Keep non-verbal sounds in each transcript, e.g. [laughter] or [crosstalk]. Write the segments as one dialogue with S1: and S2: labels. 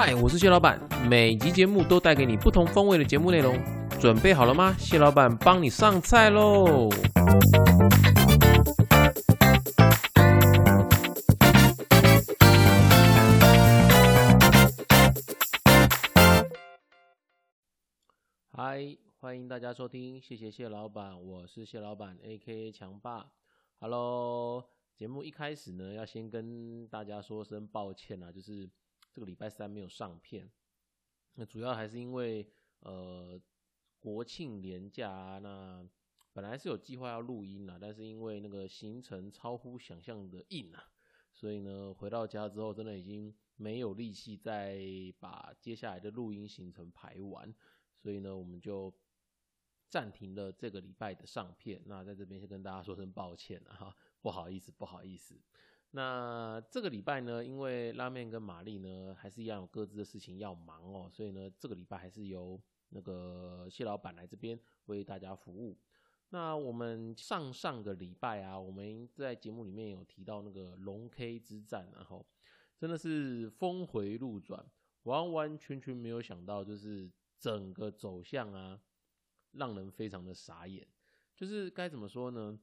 S1: 嗨，我是谢老板，每集节目都带给你不同风味的节目内容，准备好了吗？谢老板帮你上菜喽！嗨，欢迎大家收听，谢谢谢老板，我是谢老板，A.K.A 强爸。Hello，节目一开始呢，要先跟大家说声抱歉啊，就是这个礼拜三没有上片。那主要还是因为呃国庆连假啊，那本来是有计划要录音啊，但是因为那个行程超乎想象的硬啊，所以呢回到家之后，真的已经没有力气再把接下来的录音行程排完。所以呢，我们就暂停了这个礼拜的上片。那在这边先跟大家说声抱歉了哈，不好意思，不好意思。那这个礼拜呢，因为拉面跟玛丽呢还是一样有各自的事情要忙哦，所以呢，这个礼拜还是由那个谢老板来这边为大家服务。那我们上上个礼拜啊，我们在节目里面有提到那个龙 K 之战，然后真的是峰回路转，完完全全没有想到，就是整个走向啊，让人非常的傻眼。就是该怎么说呢？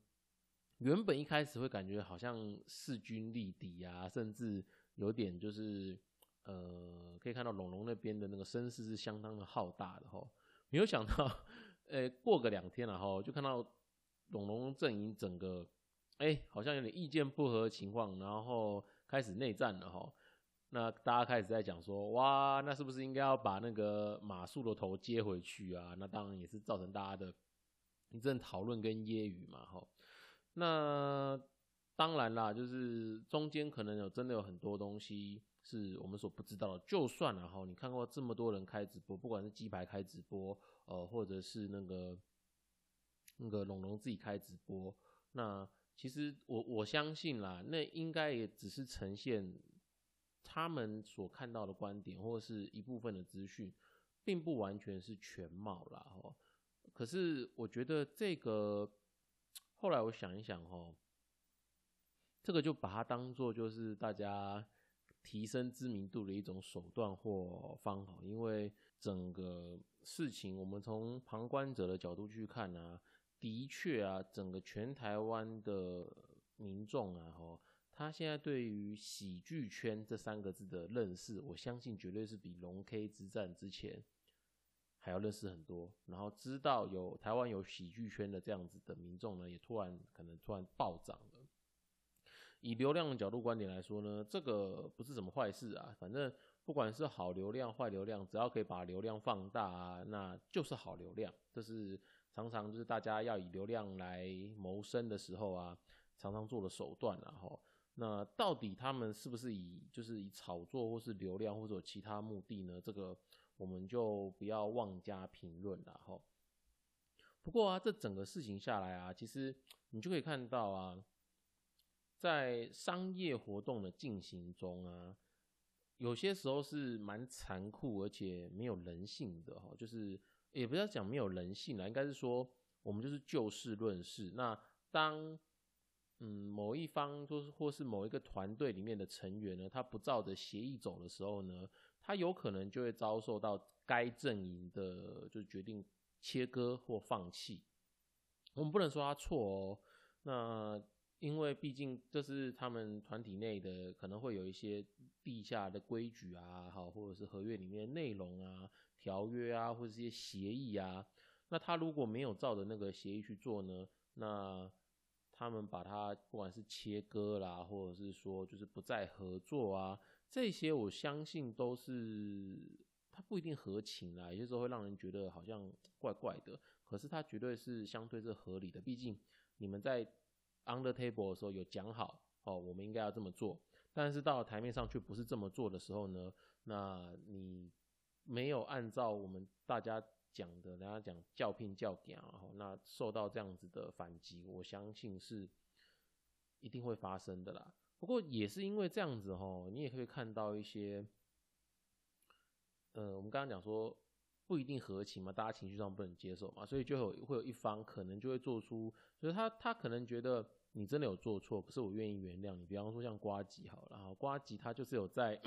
S1: 原本一开始会感觉好像势均力敌啊，甚至有点就是呃，可以看到龙龙那边的那个声势是相当的浩大的哈。没有想到，呃，过个两天了哈，就看到龙龙阵营整个哎，好像有点意见不合的情况，然后开始内战了哈。那大家开始在讲说，哇，那是不是应该要把那个马术的头接回去啊？那当然也是造成大家的一阵讨论跟揶揄嘛哈。那当然啦，就是中间可能有真的有很多东西是我们所不知道。就算了哈，你看过这么多人开直播，不管是鸡排开直播，呃，或者是那个那个龙龙自己开直播，那其实我我相信啦，那应该也只是呈现他们所看到的观点，或者是一部分的资讯，并不完全是全貌啦。哈，可是我觉得这个。后来我想一想，哦，这个就把它当做就是大家提升知名度的一种手段或方法，因为整个事情我们从旁观者的角度去看呢，的确啊，整个全台湾的民众啊，吼，他现在对于喜剧圈这三个字的认识，我相信绝对是比龙 K 之战之前。还要认识很多，然后知道有台湾有喜剧圈的这样子的民众呢，也突然可能突然暴涨了。以流量的角度观点来说呢，这个不是什么坏事啊。反正不管是好流量、坏流量，只要可以把流量放大啊，那就是好流量。这是常常就是大家要以流量来谋生的时候啊，常常做的手段然后，那到底他们是不是以就是以炒作或是流量或者其他目的呢？这个。我们就不要妄加评论了哈。不过啊，这整个事情下来啊，其实你就可以看到啊，在商业活动的进行中啊，有些时候是蛮残酷而且没有人性的哈。就是也不要讲没有人性了，应该是说我们就是就事论事。那当嗯某一方就是或是某一个团队里面的成员呢，他不照着协议走的时候呢？他有可能就会遭受到该阵营的，就决定切割或放弃。我们不能说他错哦，那因为毕竟这是他们团体内的，可能会有一些地下的规矩啊，好，或者是合约里面的内容啊、条约啊，或者一些协议啊。那他如果没有照着那个协议去做呢，那他们把它不管是切割啦，或者是说就是不再合作啊。这些我相信都是，它不一定合情啦，有些时候会让人觉得好像怪怪的。可是它绝对是相对是合理的，毕竟你们在 under table 的时候有讲好哦，我们应该要这么做。但是到了台面上却不是这么做的时候呢，那你没有按照我们大家讲的，人家讲叫聘叫点，然后那受到这样子的反击，我相信是一定会发生的啦。不过也是因为这样子哈，你也可以看到一些，呃，我们刚刚讲说不一定合情嘛，大家情绪上不能接受嘛，所以就有会有一方可能就会做出，就是他他可能觉得你真的有做错，可是我愿意原谅你。比方说像瓜吉好了，瓜吉他就是有在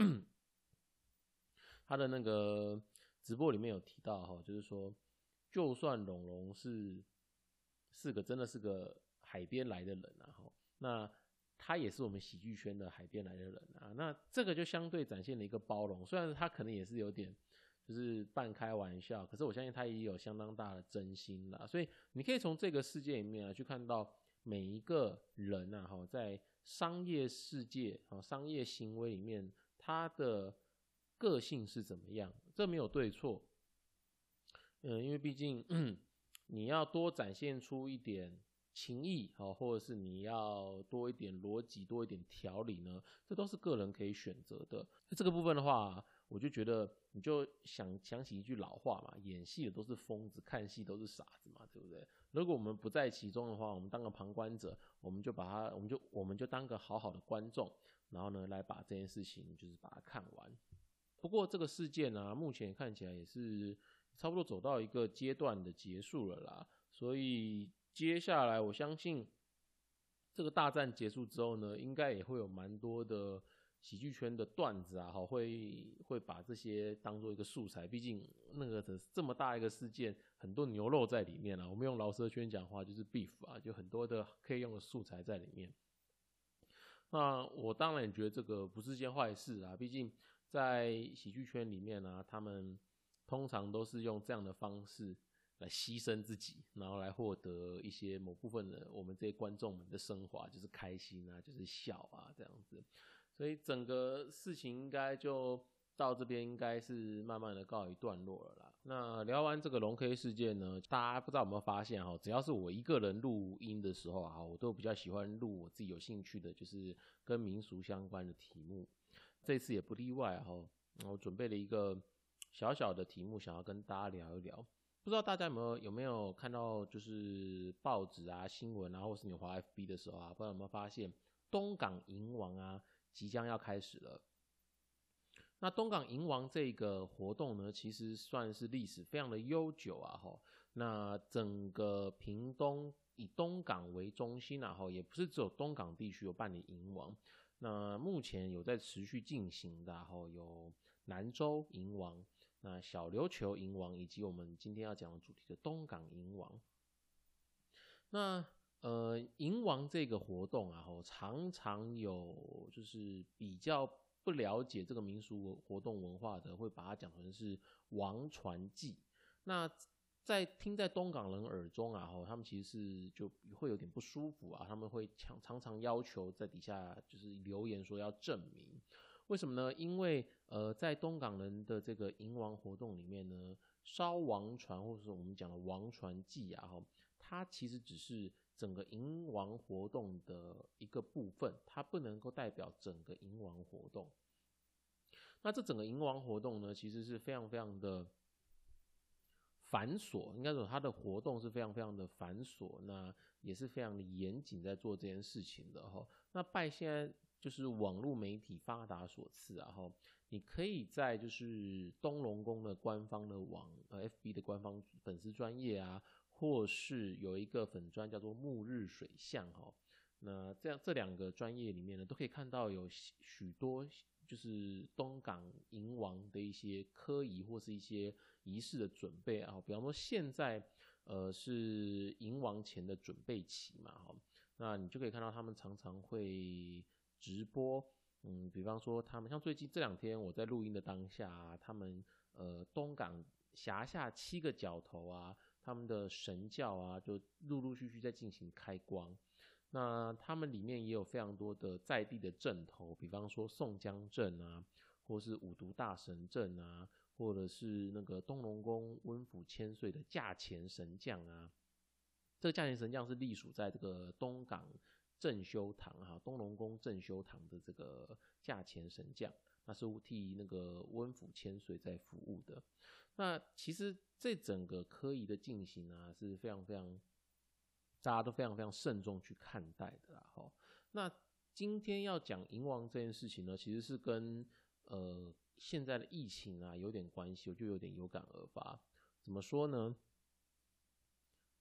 S1: 他的那个直播里面有提到哈，就是说，就算龙龙是是个真的是个海边来的人啊，哈，那他也是我们喜剧圈的海边来的人啊，那这个就相对展现了一个包容，虽然他可能也是有点。就是半开玩笑，可是我相信他也有相当大的真心啦。所以你可以从这个世界里面啊，去看到每一个人啊，哈，在商业世界啊，商业行为里面，他的个性是怎么样？这没有对错，嗯，因为毕竟 [clears throat] 你要多展现出一点情谊，好，或者是你要多一点逻辑，多一点条理呢，这都是个人可以选择的。那这个部分的话。我就觉得，你就想想起一句老话嘛，演戏的都是疯子，看戏都是傻子嘛，对不对？如果我们不在其中的话，我们当个旁观者，我们就把它，我们就我们就当个好好的观众，然后呢，来把这件事情就是把它看完。不过这个事件呢，目前看起来也是差不多走到一个阶段的结束了啦，所以接下来我相信这个大战结束之后呢，应该也会有蛮多的。喜剧圈的段子啊，哈，会会把这些当做一个素材，毕竟那个这么大一个事件，很多牛肉在里面啊。我们用老舌圈讲话就是 beef 啊，就很多的可以用的素材在里面。那我当然也觉得这个不是件坏事啊，毕竟在喜剧圈里面呢，他们通常都是用这样的方式来牺牲自己，然后来获得一些某部分的我们这些观众们的升华，就是开心啊，就是笑啊，这样子。所以整个事情应该就到这边，应该是慢慢的告一段落了啦。那聊完这个龙 K 事件呢，大家不知道有没有发现哈？只要是我一个人录音的时候啊，我都比较喜欢录我自己有兴趣的，就是跟民俗相关的题目。这次也不例外哈。我准备了一个小小的题目，想要跟大家聊一聊。不知道大家有没有有没有看到，就是报纸啊、新闻啊，或是你滑 FB 的时候啊，不知道有没有发现东港银王啊？即将要开始了。那东港银王这个活动呢，其实算是历史非常的悠久啊，哈。那整个屏东以东港为中心啊，哈，也不是只有东港地区有办理银王。那目前有在持续进行的，哈，有南州银王、那小琉球银王，以及我们今天要讲的主题的东港银王。那呃，银王这个活动啊，吼，常常有就是比较不了解这个民俗活动文化的，会把它讲成是王传祭。那在听在东港人耳中啊，吼，他们其实是就会有点不舒服啊，他们会常常常要求在底下就是留言说要证明，为什么呢？因为呃，在东港人的这个银王活动里面呢，烧王船或者是我们讲的王船祭啊，吼，它其实只是。整个银王活动的一个部分，它不能够代表整个银王活动。那这整个银王活动呢，其实是非常非常的繁琐，应该说它的活动是非常非常的繁琐，那也是非常的严谨在做这件事情的哈。那拜现在就是网络媒体发达所赐啊哈，你可以在就是东龙宫的官方的网呃 FB 的官方粉丝专业啊。或是有一个粉专叫做暮日水象哈，那这样这两个专业里面呢，都可以看到有许多就是东港银王的一些科仪或是一些仪式的准备啊，比方说现在呃是银王前的准备期嘛哈，那你就可以看到他们常常会直播，嗯，比方说他们像最近这两天我在录音的当下，他们呃东港辖下七个角头啊。他们的神教啊，就陆陆续续在进行开光。那他们里面也有非常多的在地的镇头，比方说宋江镇啊，或是五毒大神镇啊，或者是那个东龙宫温府千岁的驾前神将啊。这个驾前神将是隶属在这个东港正修堂哈，东龙宫正修堂的这个价钱神将，那是替那个温府千岁在服务的。那其实这整个科仪的进行啊，是非常非常，大家都非常非常慎重去看待的啦。哈，那今天要讲银王这件事情呢，其实是跟呃现在的疫情啊有点关系，我就有点有感而发。怎么说呢？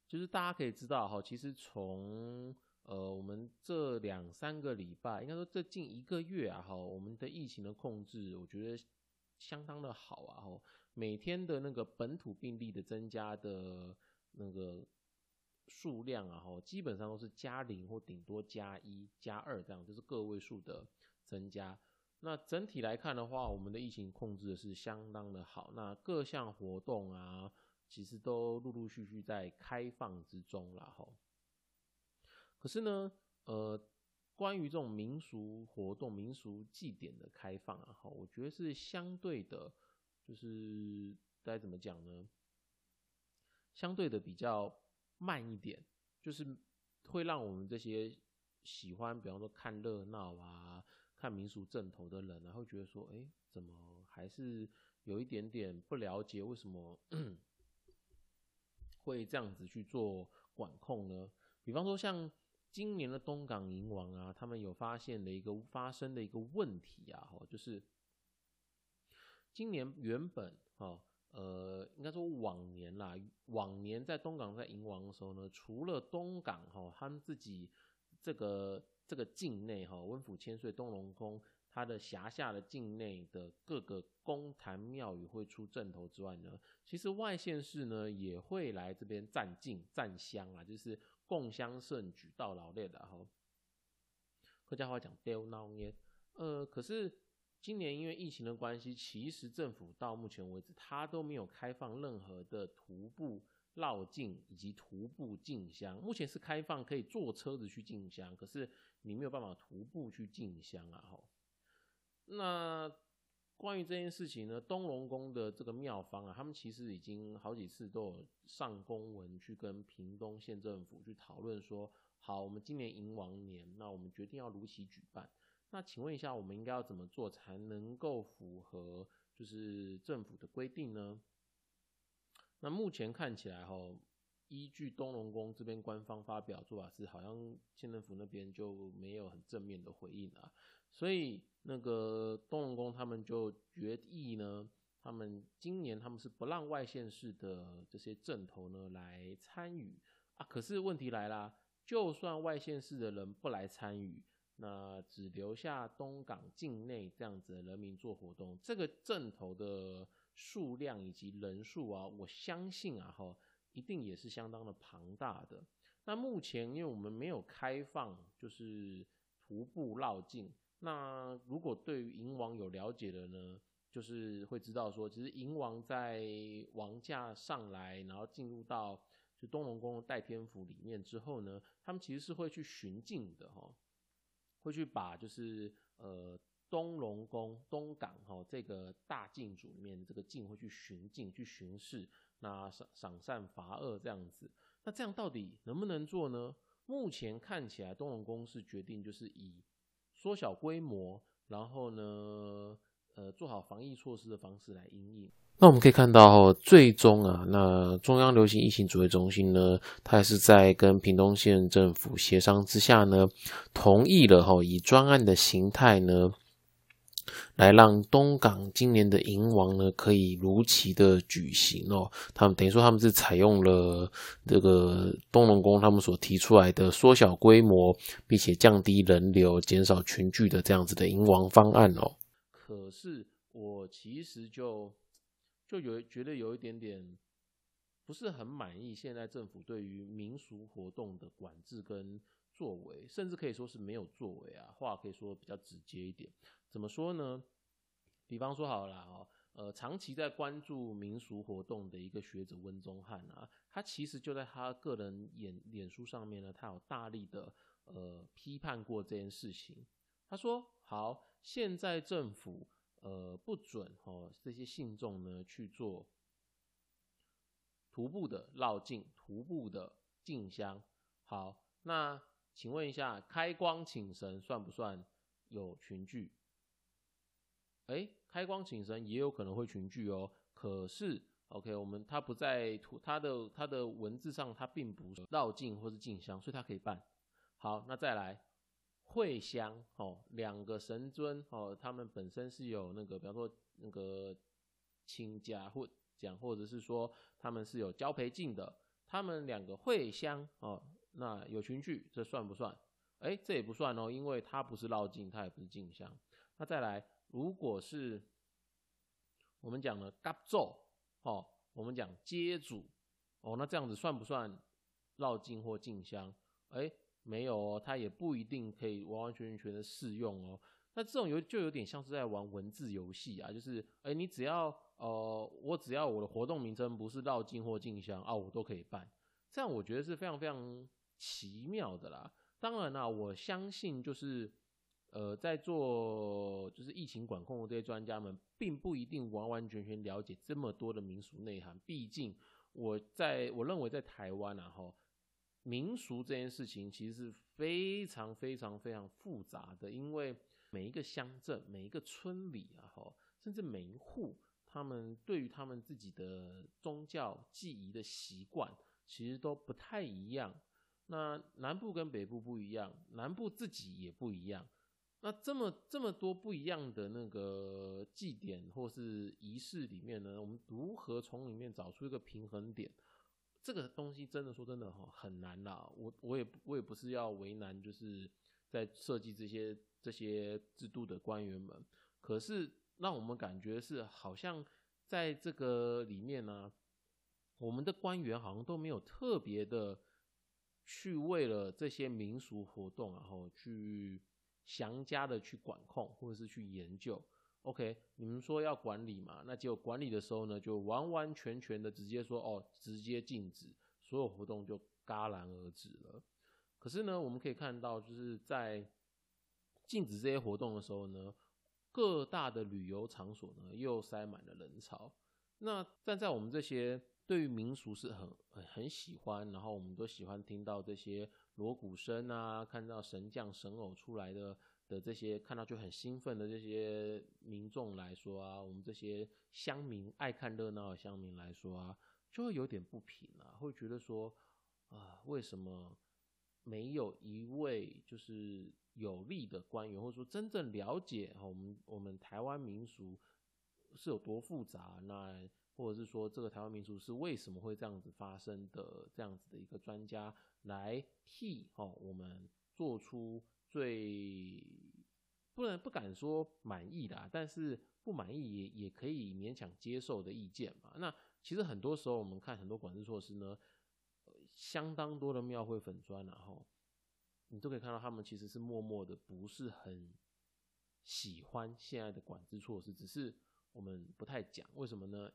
S1: 就是大家可以知道哈，其实从呃我们这两三个礼拜，应该说这近一个月啊，哈，我们的疫情的控制，我觉得。相当的好啊，吼，每天的那个本土病例的增加的那个数量啊，吼，基本上都是加零或顶多加一、加二这样，就是个位数的增加。那整体来看的话，我们的疫情控制的是相当的好。那各项活动啊，其实都陆陆续续在开放之中了，吼。可是呢，呃。关于这种民俗活动、民俗祭典的开放啊，哈，我觉得是相对的，就是该怎么讲呢？相对的比较慢一点，就是会让我们这些喜欢，比方说看热闹啊、看民俗正头的人，然后觉得说，哎，怎么还是有一点点不了解，为什么 [clears throat] 会这样子去做管控呢？比方说像。今年的东港银王啊，他们有发现的一个发生的一个问题啊，哈，就是今年原本哈，呃，应该说往年啦，往年在东港在银王的时候呢，除了东港哈，他们自己这个这个境内哈，温府千岁东龙宫它的辖下的境内的各个宫坛庙宇会出阵头之外呢，其实外县市呢也会来这边占境占乡啊，就是。共襄盛举，到老练的哈。客家话讲丢闹捏，呃，可是今年因为疫情的关系，其实政府到目前为止，它都没有开放任何的徒步绕境以及徒步进香。目前是开放可以坐车子去进香，可是你没有办法徒步去进香啊，哈。那。关于这件事情呢，东龙宫的这个庙方啊，他们其实已经好几次都有上公文去跟屏东县政府去讨论说，好，我们今年迎王年，那我们决定要如期举办。那请问一下，我们应该要怎么做才能够符合就是政府的规定呢？那目前看起来哈，依据东龙宫这边官方发表做法是，好像县政府那边就没有很正面的回应啊，所以。那个东龙宫他们就决议呢，他们今年他们是不让外县市的这些镇头呢来参与啊。可是问题来啦，就算外县市的人不来参与，那只留下东港境内这样子的人民做活动，这个镇头的数量以及人数啊，我相信啊哈，一定也是相当的庞大的。那目前因为我们没有开放，就是徒步绕境。那如果对于银王有了解的呢，就是会知道说，其实银王在王驾上来，然后进入到就东龙宫代天府里面之后呢，他们其实是会去巡境的哈，会去把就是呃东龙宫东港哈这个大境主里面这个境会去巡境去巡视，那赏赏善罚恶这样子，那这样到底能不能做呢？目前看起来东龙宫是决定就是以。缩小规模，然后呢，呃，做好防疫措施的方式来应应。那我们可以看到，最终啊，那中央流行疫情指挥中心呢，它还是在跟屏东县政府协商之下呢，同意了哈，以专案的形态呢。来让东港今年的银王呢，可以如期的举行哦。他们等于说他们是采用了这个东龙宫他们所提出来的缩小规模，并且降低人流、减少群聚的这样子的银王方案哦。可是我其实就就有觉得有一点点不是很满意，现在政府对于民俗活动的管制跟作为，甚至可以说是没有作为啊。话可以说比较直接一点。怎么说呢？比方说好了哦，呃，长期在关注民俗活动的一个学者温宗汉啊，他其实就在他个人演脸书上面呢，他有大力的呃批判过这件事情。他说：好，现在政府呃不准哦这些信众呢去做徒步的绕境、徒步的进香。好，那请问一下，开光请神算不算有群聚？哎，开光请神也有可能会群聚哦。可是，OK，我们它不在图，它的它的文字上，它并不绕境或是进香，所以它可以办。好，那再来会香哦，两个神尊哦，他们本身是有那个，比方说那个亲家或讲，或者是说他们是有交陪敬的，他们两个会香哦，那有群聚，这算不算？哎，这也不算哦，因为它不是绕境，它也不是进香。那再来。如果是我们讲了嘎奏，哦，我们讲接主，哦，那这样子算不算绕境或进香？哎，没有哦，它也不一定可以完完全全的适用哦。那这种有就有点像是在玩文字游戏啊，就是哎，你只要呃，我只要我的活动名称不是绕境或进香啊，我都可以办。这样我觉得是非常非常奇妙的啦。当然啦，我相信就是呃，在做就是疫情管控的这些专家们，并不一定完完全全了解这么多的民俗内涵。毕竟我在我认为在台湾啊，哈，民俗这件事情其实是非常非常非常复杂的，因为。每一个乡镇、每一个村里啊，哈，甚至每一户，他们对于他们自己的宗教祭仪的习惯，其实都不太一样。那南部跟北部不一样，南部自己也不一样。那这么这么多不一样的那个祭典或是仪式里面呢，我们如何从里面找出一个平衡点？这个东西真的说真的哈，很难啦。我我也我也不是要为难，就是在设计这些。这些制度的官员们，可是让我们感觉是好像在这个里面呢，我们的官员好像都没有特别的去为了这些民俗活动，然后去详加的去管控或者是去研究。OK，你们说要管理嘛？那结果管理的时候呢，就完完全全的直接说哦，直接禁止所有活动就戛然而止了。可是呢，我们可以看到就是在禁止这些活动的时候呢，各大的旅游场所呢又塞满了人潮。那站在我们这些对于民俗是很很很喜欢，然后我们都喜欢听到这些锣鼓声啊，看到神将神偶出来的的这些，看到就很兴奋的这些民众来说啊，我们这些乡民爱看热闹的乡民来说啊，就会有点不平啊，会觉得说啊，为什么没有一位就是。有利的官员，或者说真正了解我们我们台湾民俗是有多复杂，那或者是说这个台湾民俗是为什么会这样子发生的，这样子的一个专家来替哦我们做出最不能不敢说满意的，啊但是不满意也也可以勉强接受的意见嘛。那其实很多时候我们看很多管制措施呢，相当多的庙会粉砖，然后。你都可以看到，他们其实是默默的，不是很喜欢现在的管制措施，只是我们不太讲。为什么呢？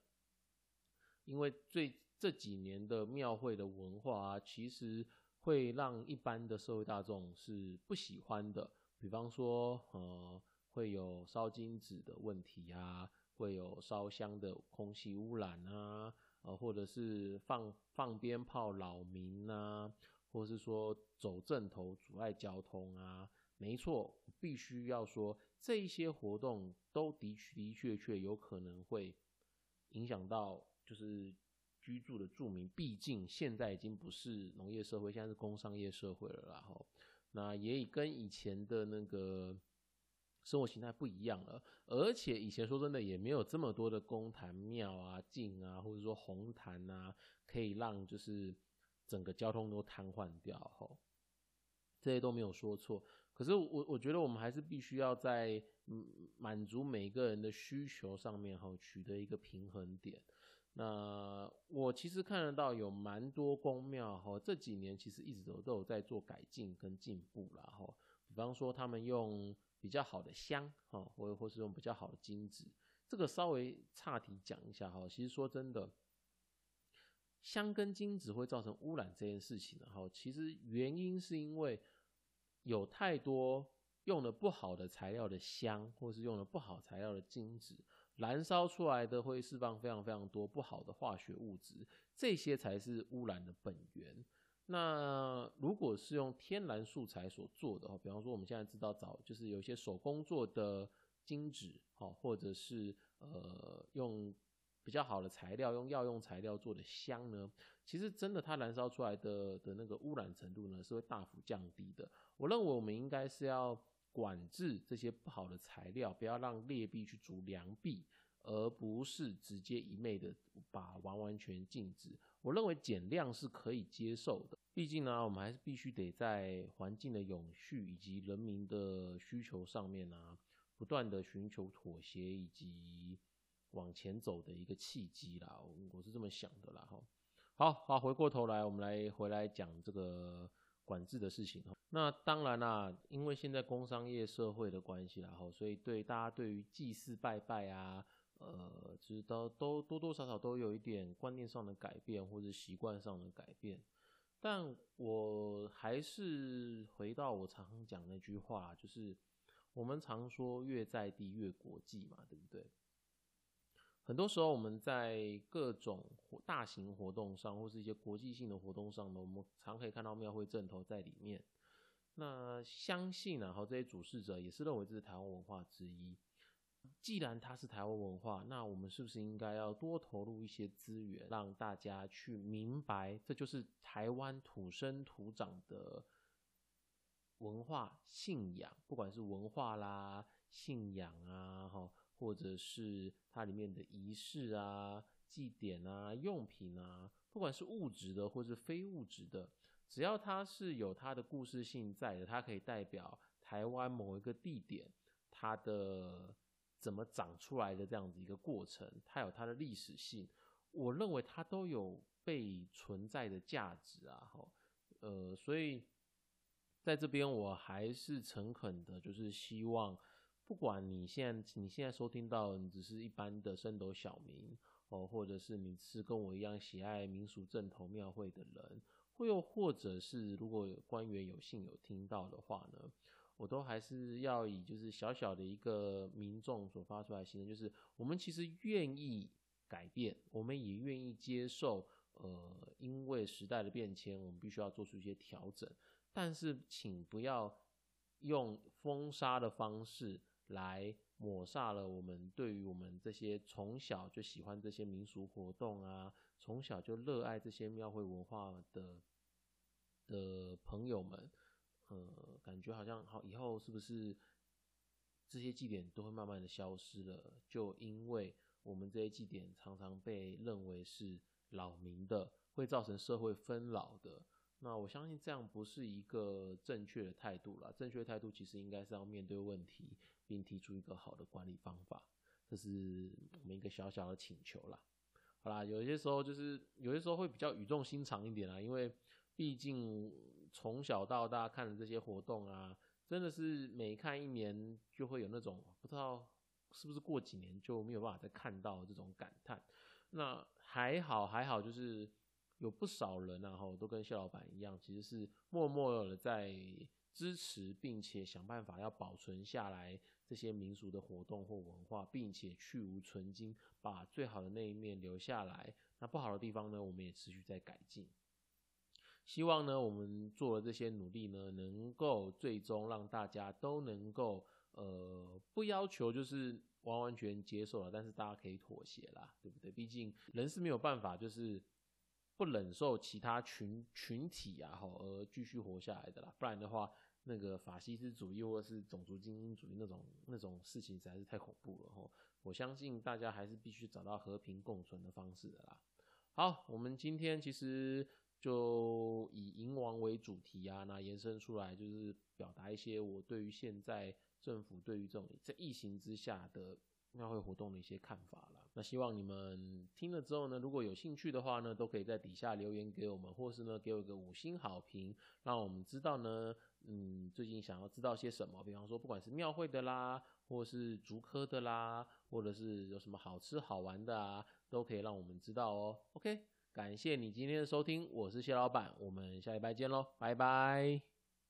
S1: 因为最这几年的庙会的文化，其实会让一般的社会大众是不喜欢的。比方说，呃，会有烧金纸的问题啊，会有烧香的空气污染啊，呃，或者是放放鞭炮扰民啊。或是说走正头阻碍交通啊，没错，必须要说这一些活动都的的确确有可能会影响到就是居住的住民，毕竟现在已经不是农业社会，现在是工商业社会了，然后那也跟以前的那个生活形态不一样了，而且以前说真的也没有这么多的公坛庙啊、境啊，或者说红坛啊，可以让就是。整个交通都瘫痪掉，吼，这些都没有说错。可是我我觉得我们还是必须要在满足每个人的需求上面，哈，取得一个平衡点。那我其实看得到有蛮多公庙，哈，这几年其实一直都都有在做改进跟进步啦，哈。比方说他们用比较好的香，哈，或或是用比较好的金子。这个稍微岔题讲一下，哈，其实说真的。香跟金子会造成污染这件事情，然后其实原因是因为有太多用了不好的材料的香，或是用了不好材料的金子，燃烧出来的会释放非常非常多不好的化学物质，这些才是污染的本源。那如果是用天然素材所做的，比方说我们现在知道早就是有一些手工做的金纸，好，或者是呃用。比较好的材料，用药用材料做的香呢，其实真的它燃烧出来的的那个污染程度呢，是会大幅降低的。我认为我们应该是要管制这些不好的材料，不要让劣币去逐良币，而不是直接一昧的把完完全禁止。我认为减量是可以接受的，毕竟呢，我们还是必须得在环境的永续以及人民的需求上面呢，不断的寻求妥协以及。往前走的一个契机啦，我是这么想的啦哈。好好，回过头来，我们来回来讲这个管制的事情哈。那当然啦，因为现在工商业社会的关系啦哈，所以对大家对于祭祀拜拜啊，呃，其实都都多多少少都有一点观念上的改变或者习惯上的改变。但我还是回到我常讲那句话，就是我们常说越在地越国际嘛，对不对？很多时候我们在各种大型活动上，或是一些国际性的活动上呢，我们常可以看到庙会阵头在里面。那相信啊，哈，这些主事者也是认为这是台湾文化之一。既然它是台湾文化，那我们是不是应该要多投入一些资源，让大家去明白，这就是台湾土生土长的文化信仰，不管是文化啦、信仰啊，哈，或者是它里面的仪式啊、祭典啊、用品啊，不管是物质的或是非物质的，只要它是有它的故事性在的，它可以代表台湾某一个地点，它的。怎么长出来的这样子一个过程，它有它的历史性，我认为它都有被存在的价值啊，哈，呃，所以在这边我还是诚恳的，就是希望，不管你现在你现在收听到，你只是一般的升斗小民哦，或者是你是跟我一样喜爱民俗正头庙会的人，或又或者是如果有官员有幸有听到的话呢？我都还是要以就是小小的一个民众所发出来的心声，就是我们其实愿意改变，我们也愿意接受，呃，因为时代的变迁，我们必须要做出一些调整。但是，请不要用封杀的方式来抹杀了我们对于我们这些从小就喜欢这些民俗活动啊，从小就热爱这些庙会文化的的朋友们。呃，感觉好像好，以后是不是这些祭典都会慢慢的消失了？就因为我们这些祭典常常被认为是扰民的，会造成社会纷扰的。那我相信这样不是一个正确的态度了。正确的态度其实应该是要面对问题，并提出一个好的管理方法。这是我们一个小小的请求啦。好啦，有些时候就是有些时候会比较语重心长一点啦，因为毕竟。从小到大看的这些活动啊，真的是每看一年就会有那种不知道是不是过几年就没有办法再看到这种感叹。那还好还好，就是有不少人啊，哈，都跟谢老板一样，其实是默默的在支持，并且想办法要保存下来这些民俗的活动或文化，并且去无存菁，把最好的那一面留下来。那不好的地方呢，我们也持续在改进。希望呢，我们做了这些努力呢，能够最终让大家都能够，呃，不要求就是完完全接受了，但是大家可以妥协啦，对不对？毕竟人是没有办法就是不忍受其他群群体啊，吼而继续活下来的啦。不然的话，那个法西斯主义或者是种族精英主义那种那种事情实在是太恐怖了，吼。我相信大家还是必须找到和平共存的方式的啦。好，我们今天其实。就以银王为主题啊，那延伸出来就是表达一些我对于现在政府对于这种在疫情之下的庙会活动的一些看法了。那希望你们听了之后呢，如果有兴趣的话呢，都可以在底下留言给我们，或是呢给我一个五星好评，让我们知道呢，嗯，最近想要知道些什么，比方说不管是庙会的啦，或者是竹科的啦，或者是有什么好吃好玩的啊，都可以让我们知道哦。OK。感谢你今天的收听，我是谢老板，我们下礼拜见喽，拜拜。